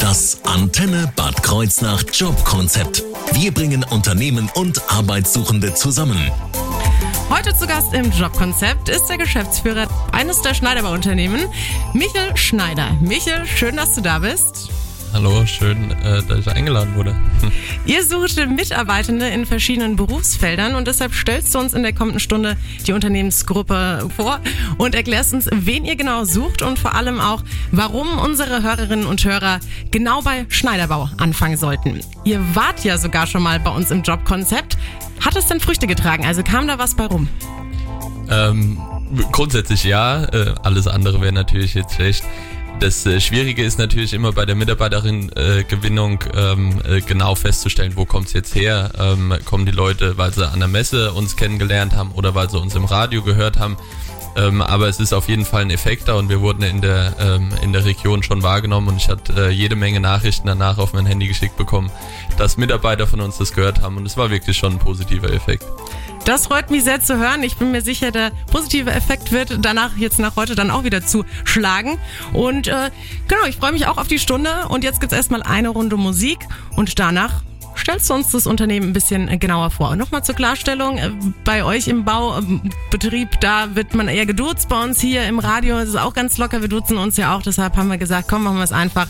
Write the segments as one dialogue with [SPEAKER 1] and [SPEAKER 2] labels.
[SPEAKER 1] Das Antenne Bad Kreuznach Jobkonzept. Wir bringen Unternehmen und Arbeitssuchende zusammen.
[SPEAKER 2] Heute zu Gast im Jobkonzept ist der Geschäftsführer eines der Schneiderbauunternehmen, Michel Schneider. Michel, schön, dass du da bist.
[SPEAKER 3] Hallo, schön, äh, dass ich eingeladen wurde.
[SPEAKER 2] Ihr sucht Mitarbeitende in verschiedenen Berufsfeldern und deshalb stellst du uns in der kommenden Stunde die Unternehmensgruppe vor und erklärst uns, wen ihr genau sucht und vor allem auch, warum unsere Hörerinnen und Hörer genau bei Schneiderbau anfangen sollten. Ihr wart ja sogar schon mal bei uns im Jobkonzept. Hat es denn Früchte getragen? Also kam da was bei rum?
[SPEAKER 3] Ähm, grundsätzlich ja, äh, alles andere wäre natürlich jetzt schlecht. Das äh, Schwierige ist natürlich immer bei der Mitarbeiterin-Gewinnung äh, ähm, äh, genau festzustellen, wo kommt's jetzt her. Ähm, kommen die Leute, weil sie an der Messe uns kennengelernt haben oder weil sie uns im Radio gehört haben. Ähm, aber es ist auf jeden Fall ein Effekt da und wir wurden in der, ähm, in der Region schon wahrgenommen und ich hatte äh, jede Menge Nachrichten danach auf mein Handy geschickt bekommen, dass Mitarbeiter von uns das gehört haben und es war wirklich schon ein positiver Effekt.
[SPEAKER 2] Das freut mich sehr zu hören. Ich bin mir sicher, der positive Effekt wird danach jetzt nach heute dann auch wieder zuschlagen. Und äh, genau, ich freue mich auch auf die Stunde. Und jetzt gibt's erstmal eine Runde Musik und danach stellst du uns das Unternehmen ein bisschen genauer vor. Und nochmal zur Klarstellung, äh, bei euch im Baubetrieb, da wird man eher geduzt. Bei uns hier im Radio ist es auch ganz locker. Wir duzen uns ja auch. Deshalb haben wir gesagt, komm, machen wir es einfach.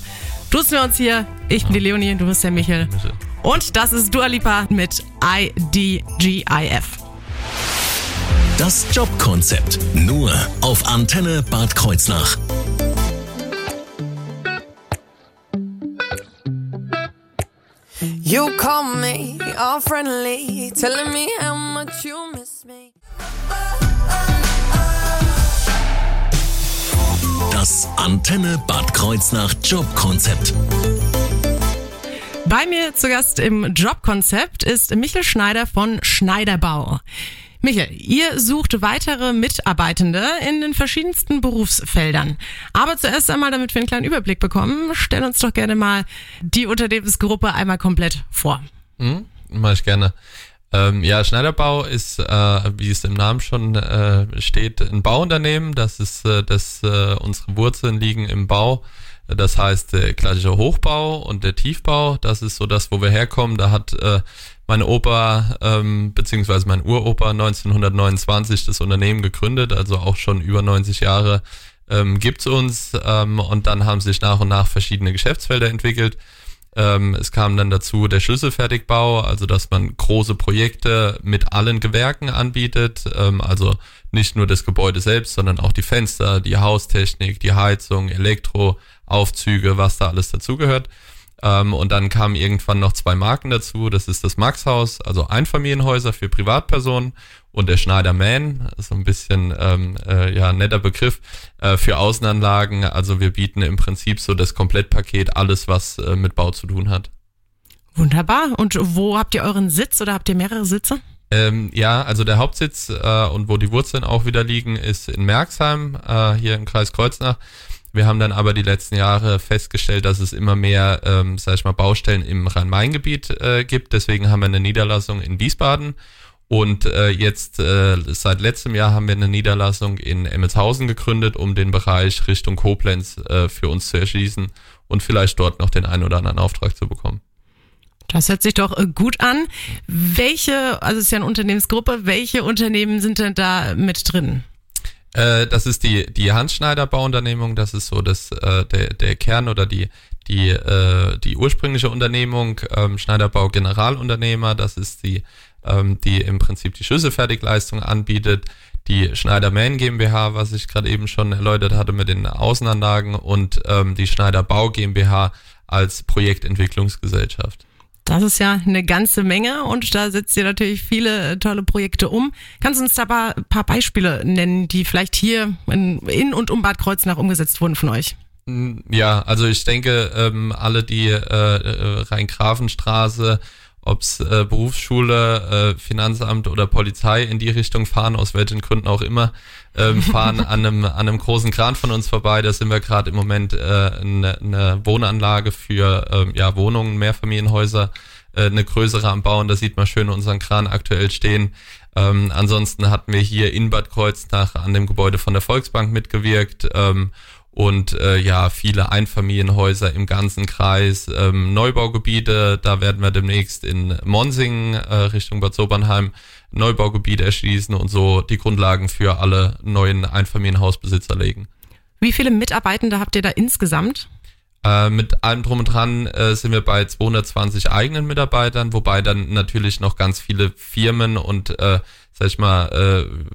[SPEAKER 2] Duzen wir uns hier. Ich bin die Leonie, du bist der Michel. Und das ist Dua Lipa mit IDGIF.
[SPEAKER 1] Das Jobkonzept. Nur auf Antenne Bad Kreuznach.
[SPEAKER 4] You call me all friendly, telling me how much you miss me.
[SPEAKER 1] Das Antenne Bad Kreuznach Jobkonzept.
[SPEAKER 2] Bei mir zu Gast im Jobkonzept ist Michel Schneider von Schneiderbau. Michael, ihr sucht weitere Mitarbeitende in den verschiedensten Berufsfeldern. Aber zuerst einmal, damit wir einen kleinen Überblick bekommen, stell uns doch gerne mal die Unternehmensgruppe einmal komplett vor.
[SPEAKER 3] Mhm, mach ich gerne. Ähm, ja, Schneiderbau ist, äh, wie es im Namen schon äh, steht, ein Bauunternehmen. Das ist, äh, das äh, unsere Wurzeln liegen im Bau. Das heißt, der klassische Hochbau und der Tiefbau, das ist so das, wo wir herkommen. Da hat äh, mein Opa ähm, beziehungsweise mein Uropa 1929 das Unternehmen gegründet, also auch schon über 90 Jahre ähm, gibt's uns ähm, und dann haben sich nach und nach verschiedene Geschäftsfelder entwickelt. Ähm, es kam dann dazu der Schlüsselfertigbau, also dass man große Projekte mit allen Gewerken anbietet, ähm, also nicht nur das Gebäude selbst, sondern auch die Fenster, die Haustechnik, die Heizung, Elektro, Aufzüge, was da alles dazugehört. Ähm, und dann kamen irgendwann noch zwei Marken dazu. Das ist das Maxhaus, also Einfamilienhäuser für Privatpersonen und der Schneider Man, so ein bisschen ähm, äh, ja netter Begriff äh, für Außenanlagen. Also wir bieten im Prinzip so das Komplettpaket, alles was äh, mit Bau zu tun hat.
[SPEAKER 2] Wunderbar. Und wo habt ihr euren Sitz oder habt ihr mehrere Sitze?
[SPEAKER 3] Ähm, ja, also der Hauptsitz äh, und wo die Wurzeln auch wieder liegen, ist in Merxheim, äh, hier im Kreis Kreuznach. Wir haben dann aber die letzten Jahre festgestellt, dass es immer mehr, ähm, sag ich mal, Baustellen im Rhein-Main-Gebiet äh, gibt. Deswegen haben wir eine Niederlassung in Wiesbaden. Und äh, jetzt äh, seit letztem Jahr haben wir eine Niederlassung in Emmelshausen gegründet, um den Bereich Richtung Koblenz äh, für uns zu erschließen und vielleicht dort noch den einen oder anderen Auftrag zu bekommen.
[SPEAKER 2] Das hört sich doch äh, gut an. Welche, also es ist ja eine Unternehmensgruppe, welche Unternehmen sind denn da mit drin?
[SPEAKER 3] Äh, das ist die, die Hans-Schneider Bauunternehmung, das ist so das, äh, der, der Kern oder die, die, äh, die ursprüngliche Unternehmung, ähm, Schneiderbau Generalunternehmer, das ist die, ähm, die im Prinzip die Schlüsselfertigleistung anbietet, die Schneider Man GmbH, was ich gerade eben schon erläutert hatte mit den Außenanlagen und ähm, die Schneider Bau GmbH als Projektentwicklungsgesellschaft.
[SPEAKER 2] Das ist ja eine ganze Menge und da setzt ihr natürlich viele äh, tolle Projekte um. Kannst du uns da ein paar Beispiele nennen, die vielleicht hier in, und um Bad Kreuznach umgesetzt wurden von euch?
[SPEAKER 3] Mm, ja, also ich denke, ähm, alle, die äh, äh, Rhein-Grafenstraße, ob's äh, Berufsschule, äh, Finanzamt oder Polizei in die Richtung fahren, aus welchen Gründen auch immer, ähm, fahren an einem, an einem großen Kran von uns vorbei. Da sind wir gerade im Moment äh, eine, eine Wohnanlage für ähm, ja, Wohnungen, Mehrfamilienhäuser, äh, eine größere am Bauen. Da sieht man schön unseren Kran aktuell stehen. Ähm, ansonsten hatten wir hier in Bad Kreuznach an dem Gebäude von der Volksbank mitgewirkt. Ähm, und äh, ja, viele Einfamilienhäuser im ganzen Kreis, ähm, Neubaugebiete, da werden wir demnächst in Monsingen äh, Richtung Bad Sobernheim Neubaugebiete erschließen und so die Grundlagen für alle neuen Einfamilienhausbesitzer legen.
[SPEAKER 2] Wie viele Mitarbeitende habt ihr da insgesamt?
[SPEAKER 3] Äh, mit allem drum und dran äh, sind wir bei 220 eigenen Mitarbeitern, wobei dann natürlich noch ganz viele Firmen und äh, sag ich mal,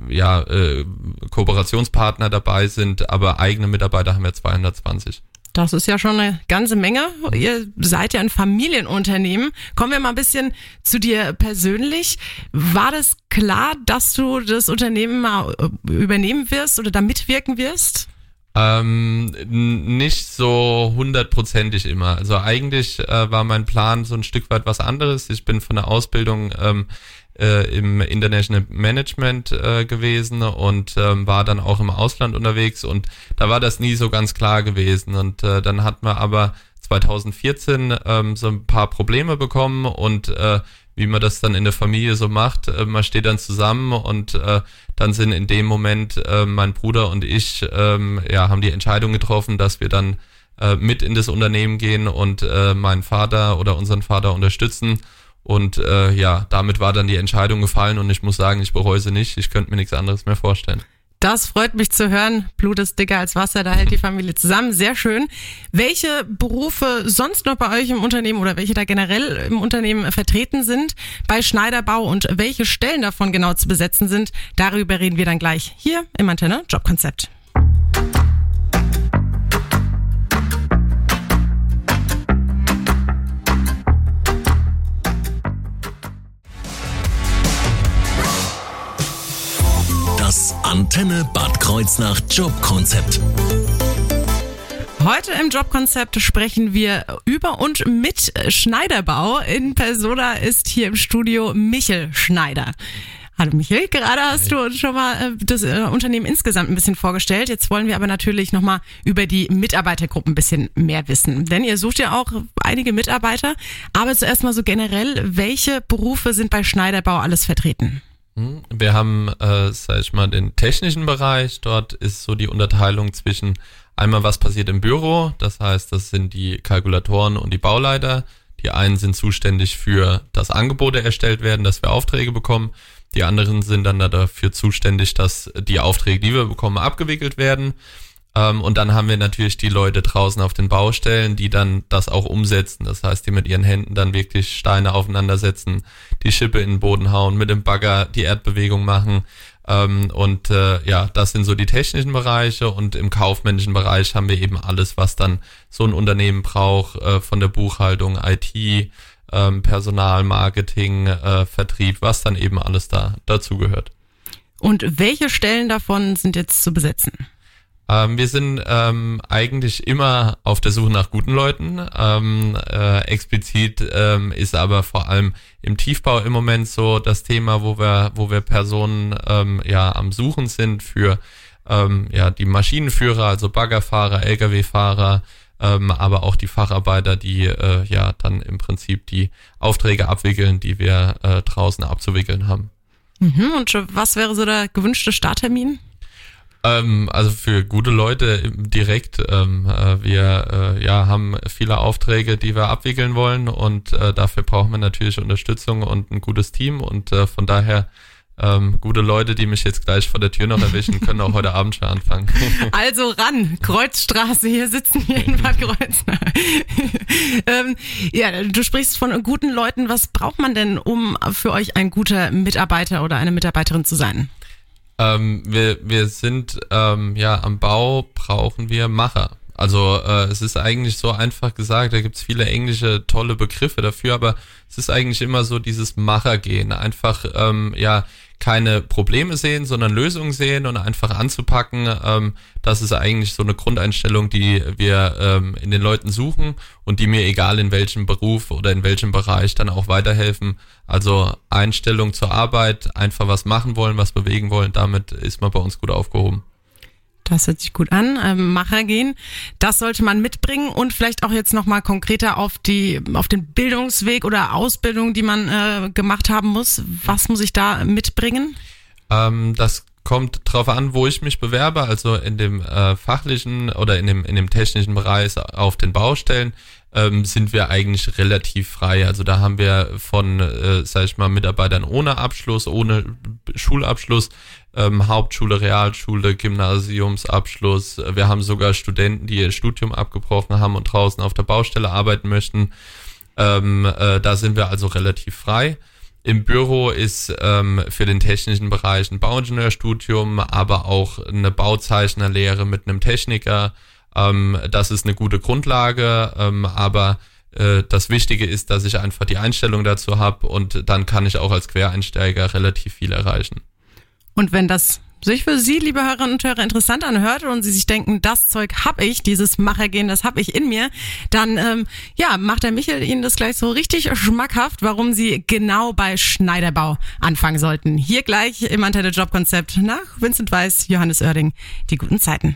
[SPEAKER 3] äh, ja, äh, Kooperationspartner dabei sind, aber eigene Mitarbeiter haben wir 220.
[SPEAKER 2] Das ist ja schon eine ganze Menge. Ihr seid ja ein Familienunternehmen. Kommen wir mal ein bisschen zu dir persönlich. War das klar, dass du das Unternehmen mal äh, übernehmen wirst oder da mitwirken wirst?
[SPEAKER 3] Ähm, nicht so hundertprozentig immer. Also eigentlich äh, war mein Plan so ein Stück weit was anderes. Ich bin von der Ausbildung ähm, äh, im International Management äh, gewesen und ähm, war dann auch im Ausland unterwegs und da war das nie so ganz klar gewesen. Und äh, dann hat man aber 2014 ähm, so ein paar Probleme bekommen und äh, wie man das dann in der Familie so macht, äh, man steht dann zusammen und äh, dann sind in dem Moment äh, mein Bruder und ich ähm, ja haben die Entscheidung getroffen, dass wir dann äh, mit in das Unternehmen gehen und äh, meinen Vater oder unseren Vater unterstützen und äh, ja, damit war dann die Entscheidung gefallen und ich muss sagen, ich bereue sie nicht. Ich könnte mir nichts anderes mehr vorstellen.
[SPEAKER 2] Das freut mich zu hören. Blut ist dicker als Wasser, da hält die Familie zusammen. Sehr schön. Welche Berufe sonst noch bei euch im Unternehmen oder welche da generell im Unternehmen vertreten sind bei Schneiderbau und welche Stellen davon genau zu besetzen sind, darüber reden wir dann gleich hier im Antenne Jobkonzept.
[SPEAKER 1] Das Antenne Bad Kreuznach Jobkonzept.
[SPEAKER 2] Heute im Jobkonzept sprechen wir über und mit Schneiderbau. In Persona ist hier im Studio Michel Schneider. Hallo Michel, gerade hast du uns schon mal äh, das äh, Unternehmen insgesamt ein bisschen vorgestellt. Jetzt wollen wir aber natürlich nochmal über die Mitarbeitergruppen ein bisschen mehr wissen. Denn ihr sucht ja auch einige Mitarbeiter. Aber zuerst mal so generell, welche Berufe sind bei Schneiderbau alles vertreten?
[SPEAKER 3] Hm, wir haben, äh, sag ich mal, den technischen Bereich. Dort ist so die Unterteilung zwischen einmal, was passiert im Büro. Das heißt, das sind die Kalkulatoren und die Bauleiter. Die einen sind zuständig für, dass Angebote erstellt werden, dass wir Aufträge bekommen. Die anderen sind dann dafür zuständig, dass die Aufträge, die wir bekommen, abgewickelt werden. Ähm, und dann haben wir natürlich die Leute draußen auf den Baustellen, die dann das auch umsetzen. Das heißt, die mit ihren Händen dann wirklich Steine aufeinandersetzen, die Schippe in den Boden hauen, mit dem Bagger die Erdbewegung machen. Ähm, und äh, ja, das sind so die technischen Bereiche und im kaufmännischen Bereich haben wir eben alles, was dann so ein Unternehmen braucht, äh, von der Buchhaltung, IT, ähm, Personal, Marketing, äh, Vertrieb, was dann eben alles da dazu gehört.
[SPEAKER 2] Und welche Stellen davon sind jetzt zu besetzen?
[SPEAKER 3] Ähm, wir sind ähm, eigentlich immer auf der Suche nach guten Leuten. Ähm, äh, explizit ähm, ist aber vor allem im Tiefbau im Moment so das Thema, wo wir, wo wir Personen ähm, ja am Suchen sind für ähm, ja die Maschinenführer, also Baggerfahrer, Lkw-Fahrer, ähm, aber auch die Facharbeiter, die äh, ja dann im Prinzip die Aufträge abwickeln, die wir äh, draußen abzuwickeln haben.
[SPEAKER 2] Mhm, und was wäre so der gewünschte Starttermin?
[SPEAKER 3] Ähm, also für gute Leute direkt. Ähm, äh, wir äh, ja, haben viele Aufträge, die wir abwickeln wollen und äh, dafür brauchen wir natürlich Unterstützung und ein gutes Team und äh, von daher ähm, gute Leute, die mich jetzt gleich vor der Tür noch erwischen, können auch heute Abend schon anfangen.
[SPEAKER 2] Also ran, Kreuzstraße, hier sitzen wir in Bad Kreuznach. ähm, ja, du sprichst von guten Leuten. Was braucht man denn, um für euch ein guter Mitarbeiter oder eine Mitarbeiterin zu sein?
[SPEAKER 3] Ähm, wir, wir sind ähm, ja am Bau brauchen wir Macher. Also äh, es ist eigentlich so einfach gesagt, da gibt's viele englische tolle Begriffe dafür, aber es ist eigentlich immer so dieses Machergehen. Einfach ähm, ja keine Probleme sehen, sondern Lösungen sehen und einfach anzupacken. Ähm, das ist eigentlich so eine Grundeinstellung, die wir ähm, in den Leuten suchen und die mir egal in welchem Beruf oder in welchem Bereich dann auch weiterhelfen. Also Einstellung zur Arbeit, einfach was machen wollen, was bewegen wollen, damit ist man bei uns gut aufgehoben.
[SPEAKER 2] Das hört sich gut an. Ähm, Macher gehen. Das sollte man mitbringen und vielleicht auch jetzt nochmal konkreter auf die, auf den Bildungsweg oder Ausbildung, die man äh, gemacht haben muss. Was muss ich da mitbringen?
[SPEAKER 3] Ähm, das kommt drauf an, wo ich mich bewerbe, also in dem äh, fachlichen oder in dem, in dem technischen Bereich auf den Baustellen ähm, sind wir eigentlich relativ frei. Also da haben wir von, äh, sag ich mal, Mitarbeitern ohne Abschluss, ohne Schulabschluss, ähm, Hauptschule, Realschule, Gymnasiumsabschluss. Wir haben sogar Studenten, die ihr Studium abgebrochen haben und draußen auf der Baustelle arbeiten möchten. Ähm, äh, da sind wir also relativ frei. Im Büro ist ähm, für den technischen Bereich ein Bauingenieurstudium, aber auch eine Bauzeichnerlehre mit einem Techniker. Ähm, das ist eine gute Grundlage, ähm, aber äh, das Wichtige ist, dass ich einfach die Einstellung dazu habe und dann kann ich auch als Quereinsteiger relativ viel erreichen.
[SPEAKER 2] Und wenn das sich für Sie, liebe Hörerinnen und Hörer, interessant anhört und Sie sich denken, das Zeug hab ich, dieses Machergehen, das hab ich in mir, dann ähm, ja, macht der Michel Ihnen das gleich so richtig schmackhaft, warum Sie genau bei Schneiderbau anfangen sollten. Hier gleich im Antenne Jobkonzept nach Vincent Weiss, Johannes Oerding, die guten Zeiten.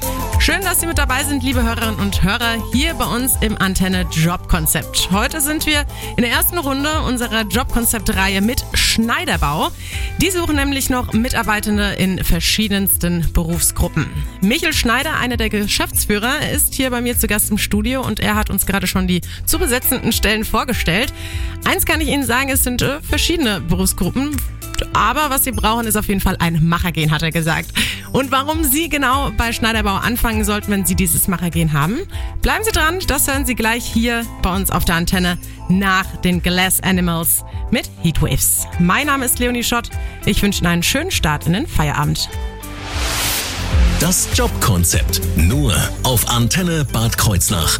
[SPEAKER 2] Schön, dass Sie mit dabei sind, liebe Hörerinnen und Hörer, hier bei uns im Antenne Jobkonzept. Heute sind wir in der ersten Runde unserer Jobkonzept-Reihe mit Schneiderbau. Die suchen nämlich noch Mitarbeitende in verschiedensten Berufsgruppen. Michel Schneider, einer der Geschäftsführer, ist hier bei mir zu Gast im Studio und er hat uns gerade schon die zu besetzenden Stellen vorgestellt. Eins kann ich Ihnen sagen, es sind äh, verschiedene Berufsgruppen, aber was Sie brauchen, ist auf jeden Fall ein Machergehen, hat er gesagt. Und warum Sie genau bei Schneiderbau anfangen sollten, wenn Sie dieses Machergehen haben, bleiben Sie dran. Das hören Sie gleich hier bei uns auf der Antenne nach den Glass Animals mit Heatwaves. Mein Name ist Leonie Schott. Ich wünsche Ihnen einen schönen Start in den Feierabend.
[SPEAKER 1] Das Jobkonzept nur auf Antenne Bad Kreuznach.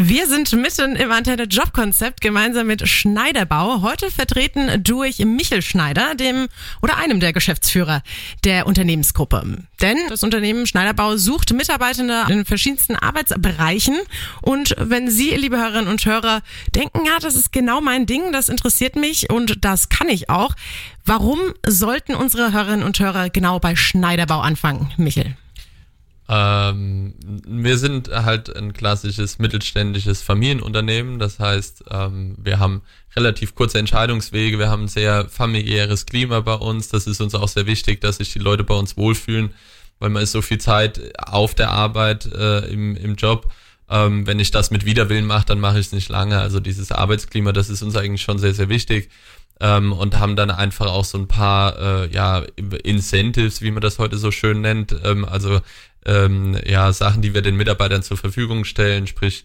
[SPEAKER 2] Wir sind mitten im Antenne Jobkonzept gemeinsam mit Schneiderbau. Heute vertreten durch Michel Schneider, dem oder einem der Geschäftsführer der Unternehmensgruppe. Denn das Unternehmen Schneiderbau sucht Mitarbeitende in verschiedensten Arbeitsbereichen. Und wenn Sie, liebe Hörerinnen und Hörer, denken, ja, das ist genau mein Ding, das interessiert mich und das kann ich auch. Warum sollten unsere Hörerinnen und Hörer genau bei Schneiderbau anfangen, Michel?
[SPEAKER 3] Ähm, wir sind halt ein klassisches mittelständisches Familienunternehmen. Das heißt, ähm, wir haben relativ kurze Entscheidungswege. Wir haben ein sehr familiäres Klima bei uns. Das ist uns auch sehr wichtig, dass sich die Leute bei uns wohlfühlen, weil man ist so viel Zeit auf der Arbeit, äh, im, im Job. Ähm, wenn ich das mit Widerwillen mache, dann mache ich es nicht lange. Also dieses Arbeitsklima, das ist uns eigentlich schon sehr, sehr wichtig. Ähm, und haben dann einfach auch so ein paar äh, ja, Incentives, wie man das heute so schön nennt. Ähm, also ähm, ja, Sachen, die wir den Mitarbeitern zur Verfügung stellen, sprich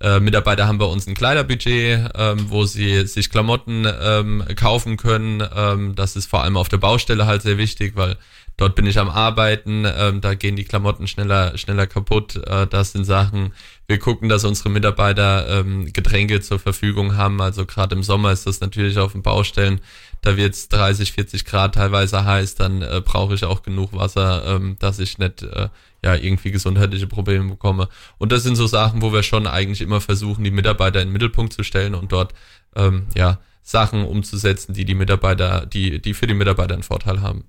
[SPEAKER 3] äh, Mitarbeiter haben bei uns ein Kleiderbudget, ähm, wo sie sich Klamotten ähm, kaufen können. Ähm, das ist vor allem auf der Baustelle halt sehr wichtig, weil dort bin ich am Arbeiten, ähm, da gehen die Klamotten schneller, schneller kaputt. Äh, das sind Sachen, wir gucken, dass unsere Mitarbeiter ähm, Getränke zur Verfügung haben. Also gerade im Sommer ist das natürlich auf den Baustellen da wird es 30, 40 Grad teilweise heiß, dann äh, brauche ich auch genug Wasser, ähm, dass ich nicht äh, ja irgendwie gesundheitliche Probleme bekomme. Und das sind so Sachen, wo wir schon eigentlich immer versuchen, die Mitarbeiter in den Mittelpunkt zu stellen und dort ähm, ja Sachen umzusetzen, die die Mitarbeiter, die die für die Mitarbeiter einen Vorteil haben.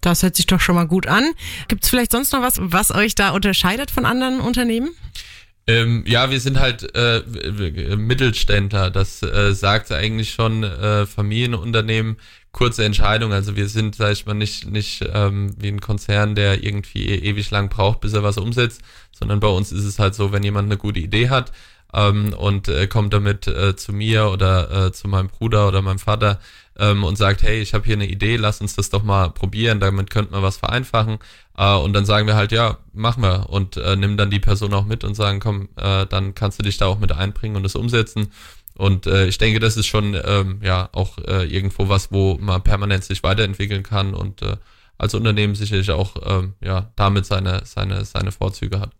[SPEAKER 2] Das hört sich doch schon mal gut an. Gibt es vielleicht sonst noch was, was euch da unterscheidet von anderen Unternehmen?
[SPEAKER 3] Ähm, ja, wir sind halt äh, Mittelständler. Das äh, sagt eigentlich schon äh, Familienunternehmen. Kurze Entscheidung. Also wir sind, sag ich mal, nicht nicht ähm, wie ein Konzern, der irgendwie e ewig lang braucht, bis er was umsetzt, sondern bei uns ist es halt so, wenn jemand eine gute Idee hat ähm, und äh, kommt damit äh, zu mir oder äh, zu meinem Bruder oder meinem Vater, ähm, und sagt, hey, ich habe hier eine Idee, lass uns das doch mal probieren, damit könnte man was vereinfachen. Äh, und dann sagen wir halt, ja, machen wir und äh, nimm dann die Person auch mit und sagen, komm, äh, dann kannst du dich da auch mit einbringen und es umsetzen. Und äh, ich denke, das ist schon ähm, ja auch äh, irgendwo was, wo man permanent sich weiterentwickeln kann und äh, als Unternehmen sicherlich auch ähm, ja damit seine seine seine Vorzüge hat.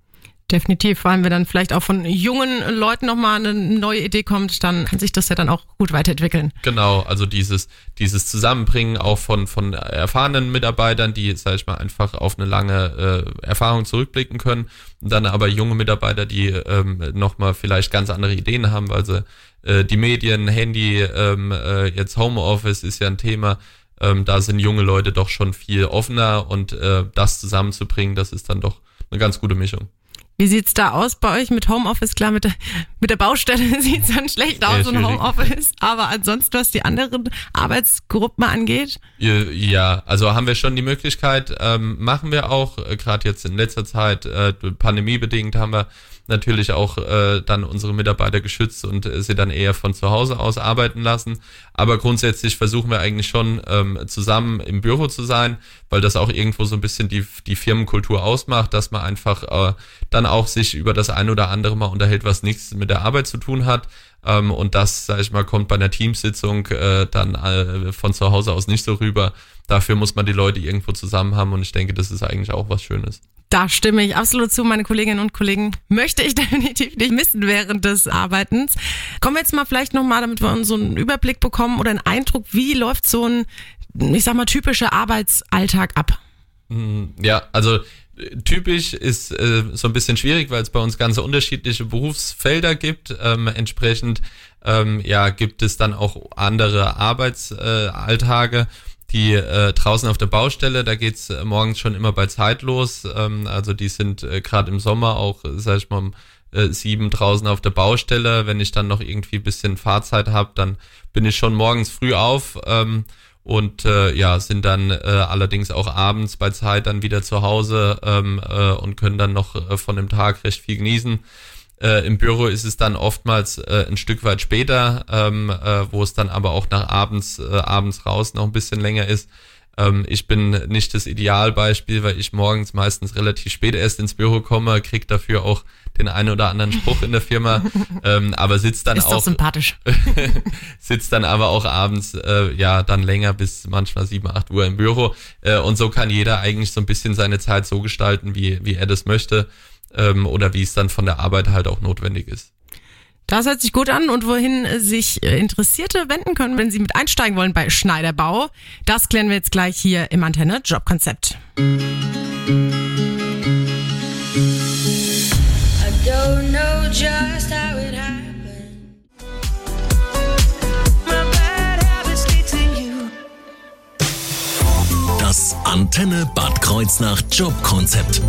[SPEAKER 2] Definitiv, vor allem wenn dann vielleicht auch von jungen Leuten nochmal eine neue Idee kommt, dann kann sich das ja dann auch gut weiterentwickeln.
[SPEAKER 3] Genau, also dieses, dieses Zusammenbringen auch von, von erfahrenen Mitarbeitern, die, sag ich mal, einfach auf eine lange äh, Erfahrung zurückblicken können, dann aber junge Mitarbeiter, die ähm, nochmal vielleicht ganz andere Ideen haben, weil sie äh, die Medien, Handy, ähm, äh, jetzt Homeoffice ist ja ein Thema, ähm, da sind junge Leute doch schon viel offener und äh, das zusammenzubringen, das ist dann doch eine ganz gute Mischung.
[SPEAKER 2] Wie sieht's da aus bei euch mit Homeoffice? Klar, mit der, mit der Baustelle sieht's dann schlecht aus und. Homeoffice. Aber ansonsten, was die anderen Arbeitsgruppen angeht,
[SPEAKER 3] Ja, also haben wir schon die Möglichkeit, ähm, machen wir auch, äh, gerade jetzt in letzter Zeit, äh, pandemiebedingt haben wir natürlich auch äh, dann unsere Mitarbeiter geschützt und äh, sie dann eher von zu Hause aus arbeiten lassen. Aber grundsätzlich versuchen wir eigentlich schon ähm, zusammen im Büro zu sein, weil das auch irgendwo so ein bisschen die, die Firmenkultur ausmacht, dass man einfach äh, dann auch sich über das ein oder andere mal unterhält, was nichts mit der Arbeit zu tun hat. Ähm, und das, sag ich mal, kommt bei einer Teamsitzung äh, dann äh, von zu Hause aus nicht so rüber. Dafür muss man die Leute irgendwo zusammen haben und ich denke, das ist eigentlich auch was Schönes.
[SPEAKER 2] da stimme ich absolut zu. Meine Kolleginnen und Kollegen möchte ich definitiv nicht missen während des Arbeitens. Kommen wir jetzt mal vielleicht nochmal, damit wir uns so einen Überblick bekommen oder einen Eindruck, wie läuft so ein, ich sag mal, typischer Arbeitsalltag ab?
[SPEAKER 3] Ja, also typisch ist äh, so ein bisschen schwierig, weil es bei uns ganz unterschiedliche Berufsfelder gibt. Ähm, entsprechend ähm, ja gibt es dann auch andere Arbeitsalltage. Äh, die äh, draußen auf der Baustelle, da geht's äh, morgens schon immer bei Zeit los. Ähm, also die sind äh, gerade im Sommer auch, sag ich mal, um äh, sieben draußen auf der Baustelle. Wenn ich dann noch irgendwie ein bisschen Fahrzeit habe, dann bin ich schon morgens früh auf. Ähm, und äh, ja, sind dann äh, allerdings auch abends bei Zeit dann wieder zu Hause ähm, äh, und können dann noch äh, von dem Tag recht viel genießen. Äh, Im Büro ist es dann oftmals äh, ein Stück weit später, ähm, äh, wo es dann aber auch nach abends, äh, abends raus noch ein bisschen länger ist. Ähm, ich bin nicht das Idealbeispiel, weil ich morgens meistens relativ spät erst ins Büro komme, krieg dafür auch den einen oder anderen Spruch in der Firma, ähm, aber sitzt dann
[SPEAKER 2] Ist doch
[SPEAKER 3] auch
[SPEAKER 2] sympathisch.
[SPEAKER 3] sitzt dann aber auch abends äh, ja dann länger bis manchmal 7, 8 Uhr im Büro äh, und so kann jeder eigentlich so ein bisschen seine Zeit so gestalten, wie, wie er das möchte ähm, oder wie es dann von der Arbeit halt auch notwendig ist.
[SPEAKER 2] Das hört sich gut an und wohin äh, sich äh, Interessierte wenden können, wenn sie mit einsteigen wollen bei Schneiderbau. Das klären wir jetzt gleich hier im Antenne Jobkonzept.
[SPEAKER 1] Das Antenne Bad Kreuznach Jobkonzept.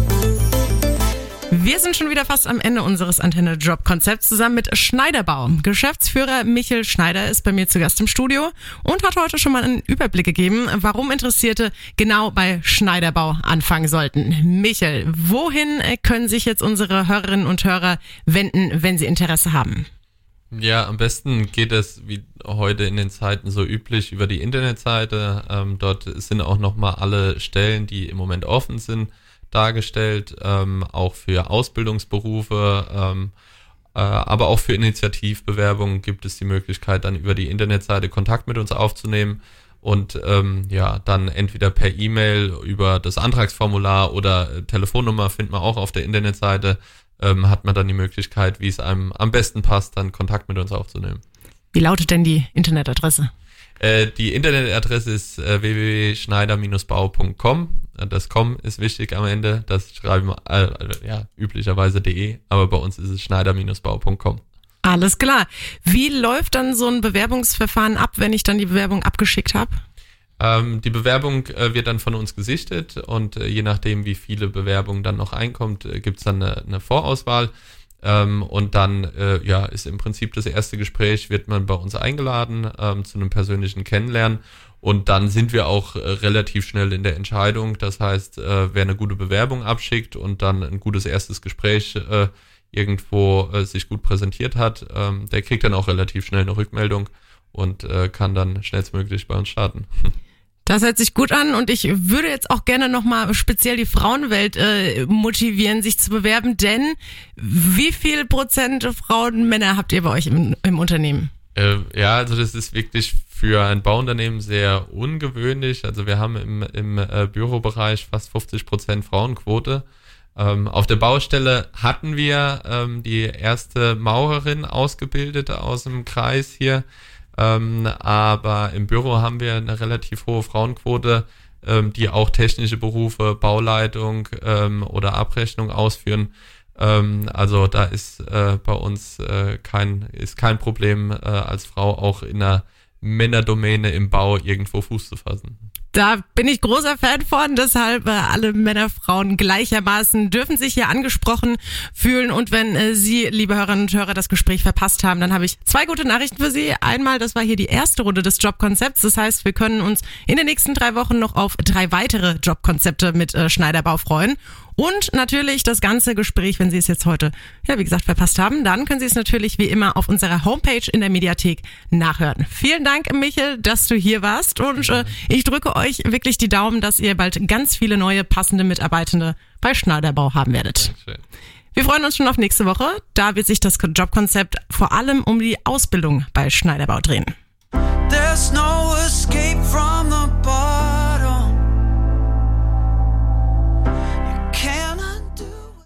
[SPEAKER 2] Wir sind schon wieder fast am Ende unseres Antenne Job Konzepts zusammen mit Schneiderbau. Geschäftsführer Michel Schneider ist bei mir zu Gast im Studio und hat heute schon mal einen Überblick gegeben, warum Interessierte genau bei Schneiderbau anfangen sollten. Michel, wohin können sich jetzt unsere Hörerinnen und Hörer wenden, wenn sie Interesse haben?
[SPEAKER 3] Ja, am besten geht es wie heute in den Zeiten so üblich über die Internetseite. Ähm, dort sind auch nochmal alle Stellen, die im Moment offen sind, dargestellt, ähm, auch für Ausbildungsberufe, ähm, äh, aber auch für Initiativbewerbungen gibt es die Möglichkeit, dann über die Internetseite Kontakt mit uns aufzunehmen und ähm, ja, dann entweder per E-Mail über das Antragsformular oder äh, Telefonnummer findet man auch auf der Internetseite, ähm, hat man dann die Möglichkeit, wie es einem am besten passt, dann Kontakt mit uns aufzunehmen.
[SPEAKER 2] Wie lautet denn die Internetadresse?
[SPEAKER 3] Äh, die Internetadresse ist äh, www.schneider-bau.com. Das com ist wichtig am Ende. Das schreiben wir äh, ja üblicherweise de, aber bei uns ist es schneider-bau.com.
[SPEAKER 2] Alles klar. Wie läuft dann so ein Bewerbungsverfahren ab, wenn ich dann die Bewerbung abgeschickt habe?
[SPEAKER 3] Ähm, die Bewerbung äh, wird dann von uns gesichtet und äh, je nachdem, wie viele Bewerbungen dann noch einkommt, äh, gibt's dann eine, eine Vorauswahl. Ähm, und dann äh, ja, ist im Prinzip das erste Gespräch, wird man bei uns eingeladen ähm, zu einem persönlichen Kennenlernen. Und dann sind wir auch äh, relativ schnell in der Entscheidung. Das heißt, äh, wer eine gute Bewerbung abschickt und dann ein gutes erstes Gespräch äh, irgendwo äh, sich gut präsentiert hat, ähm, der kriegt dann auch relativ schnell eine Rückmeldung und äh, kann dann schnellstmöglich bei uns starten.
[SPEAKER 2] Das hört sich gut an und ich würde jetzt auch gerne nochmal speziell die Frauenwelt äh, motivieren, sich zu bewerben, denn wie viel Prozent Frauen, Männer habt ihr bei euch im, im Unternehmen?
[SPEAKER 3] Äh, ja, also das ist wirklich für ein Bauunternehmen sehr ungewöhnlich. Also wir haben im, im äh, Bürobereich fast 50 Prozent Frauenquote. Ähm, auf der Baustelle hatten wir ähm, die erste Maurerin ausgebildet aus dem Kreis hier, ähm, aber im Büro haben wir eine relativ hohe Frauenquote, ähm, die auch technische Berufe, Bauleitung ähm, oder Abrechnung ausführen. Ähm, also da ist äh, bei uns äh, kein, ist kein Problem, äh, als Frau auch in einer Männerdomäne im Bau irgendwo Fuß zu fassen.
[SPEAKER 2] Da bin ich großer Fan von, deshalb äh, alle Männer, Frauen gleichermaßen dürfen sich hier angesprochen fühlen. Und wenn äh, Sie, liebe Hörerinnen und Hörer, das Gespräch verpasst haben, dann habe ich zwei gute Nachrichten für Sie. Einmal, das war hier die erste Runde des Jobkonzepts. Das heißt, wir können uns in den nächsten drei Wochen noch auf drei weitere Jobkonzepte mit äh, Schneiderbau freuen. Und natürlich das ganze Gespräch, wenn Sie es jetzt heute, ja, wie gesagt, verpasst haben, dann können Sie es natürlich wie immer auf unserer Homepage in der Mediathek nachhören. Vielen Dank, Michel, dass du hier warst und äh, ich drücke euch wirklich die Daumen, dass ihr bald ganz viele neue passende Mitarbeitende bei Schneiderbau haben werdet. Wir freuen uns schon auf nächste Woche. Da wird sich das Jobkonzept vor allem um die Ausbildung bei Schneiderbau drehen.
[SPEAKER 5] There's no escape from the bar.